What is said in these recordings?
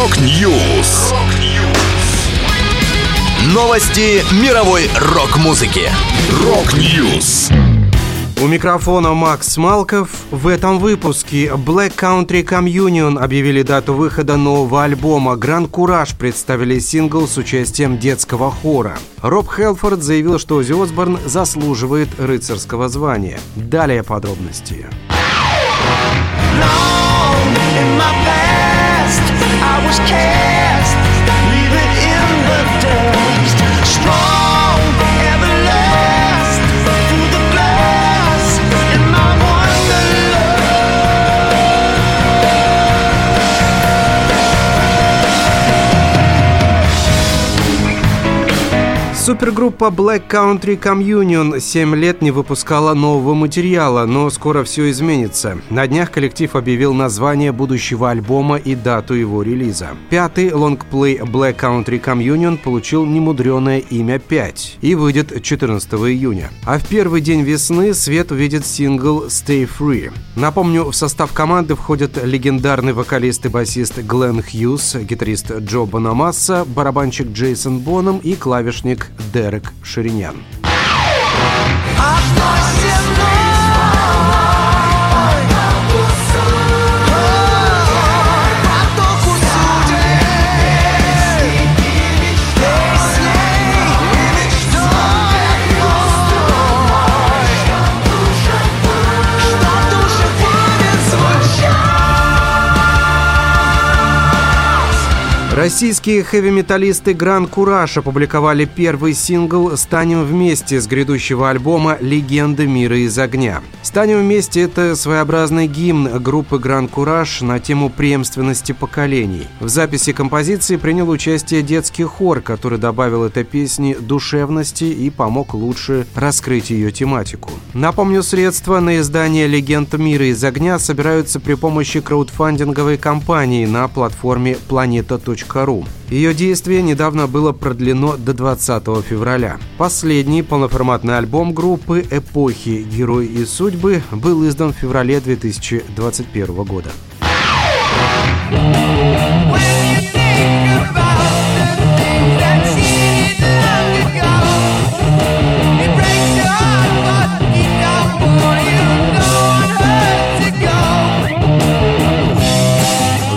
Rock News. Новости мировой рок-музыки. Rock News. У микрофона Макс Малков. В этом выпуске Black Country Communion объявили дату выхода нового альбома. Grand Courage представили сингл с участием детского хора. Роб Хэлфорд заявил, что Оззи Осборн заслуживает рыцарского звания. Далее подробности. in my Супергруппа Black Country Communion 7 лет не выпускала нового материала, но скоро все изменится. На днях коллектив объявил название будущего альбома и дату его релиза. Пятый лонгплей Black Country Communion получил немудреное имя 5 и выйдет 14 июня. А в первый день весны свет увидит сингл Stay Free. Напомню, в состав команды входят легендарный вокалист и басист Глен Хьюз, гитарист Джо Банамасса, барабанщик Джейсон Боном и клавишник Дерек Ширинян. Российские хэви-металлисты Гран Кураж опубликовали первый сингл «Станем вместе» с грядущего альбома «Легенды мира из огня». «Станем вместе» — это своеобразный гимн группы Гран Кураж на тему преемственности поколений. В записи композиции принял участие детский хор, который добавил этой песне душевности и помог лучше раскрыть ее тематику. Напомню, средства на издание «Легенд мира из огня» собираются при помощи краудфандинговой кампании на платформе planeta.ru Ру. Ее действие недавно было продлено до 20 февраля. Последний полноформатный альбом группы «Эпохи. Герой и судьбы» был издан в феврале 2021 года.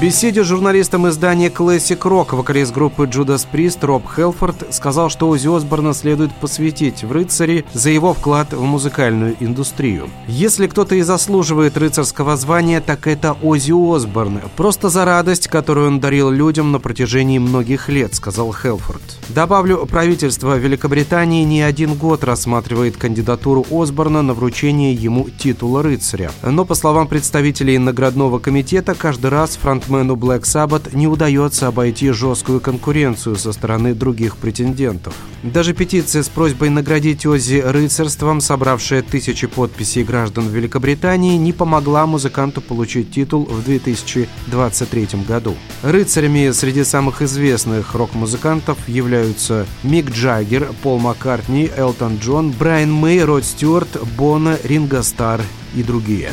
Беседе с журналистом издания Classic Rock вокалист группы Judas Priest Роб Хелфорд сказал, что Ози Осборна следует посвятить в «Рыцари» за его вклад в музыкальную индустрию. Если кто-то и заслуживает рыцарского звания, так это Ози Осборн. Просто за радость, которую он дарил людям на протяжении многих лет, сказал Хелфорд. Добавлю, правительство Великобритании не один год рассматривает кандидатуру Осборна на вручение ему титула рыцаря. Но, по словам представителей наградного комитета, каждый раз фронтмен фронтмену Black Sabbath не удается обойти жесткую конкуренцию со стороны других претендентов. Даже петиция с просьбой наградить Оззи рыцарством, собравшая тысячи подписей граждан Великобритании, не помогла музыканту получить титул в 2023 году. Рыцарями среди самых известных рок-музыкантов являются Мик Джаггер, Пол Маккартни, Элтон Джон, Брайан Мэй, Род Стюарт, Боно, Ринго Старр и другие.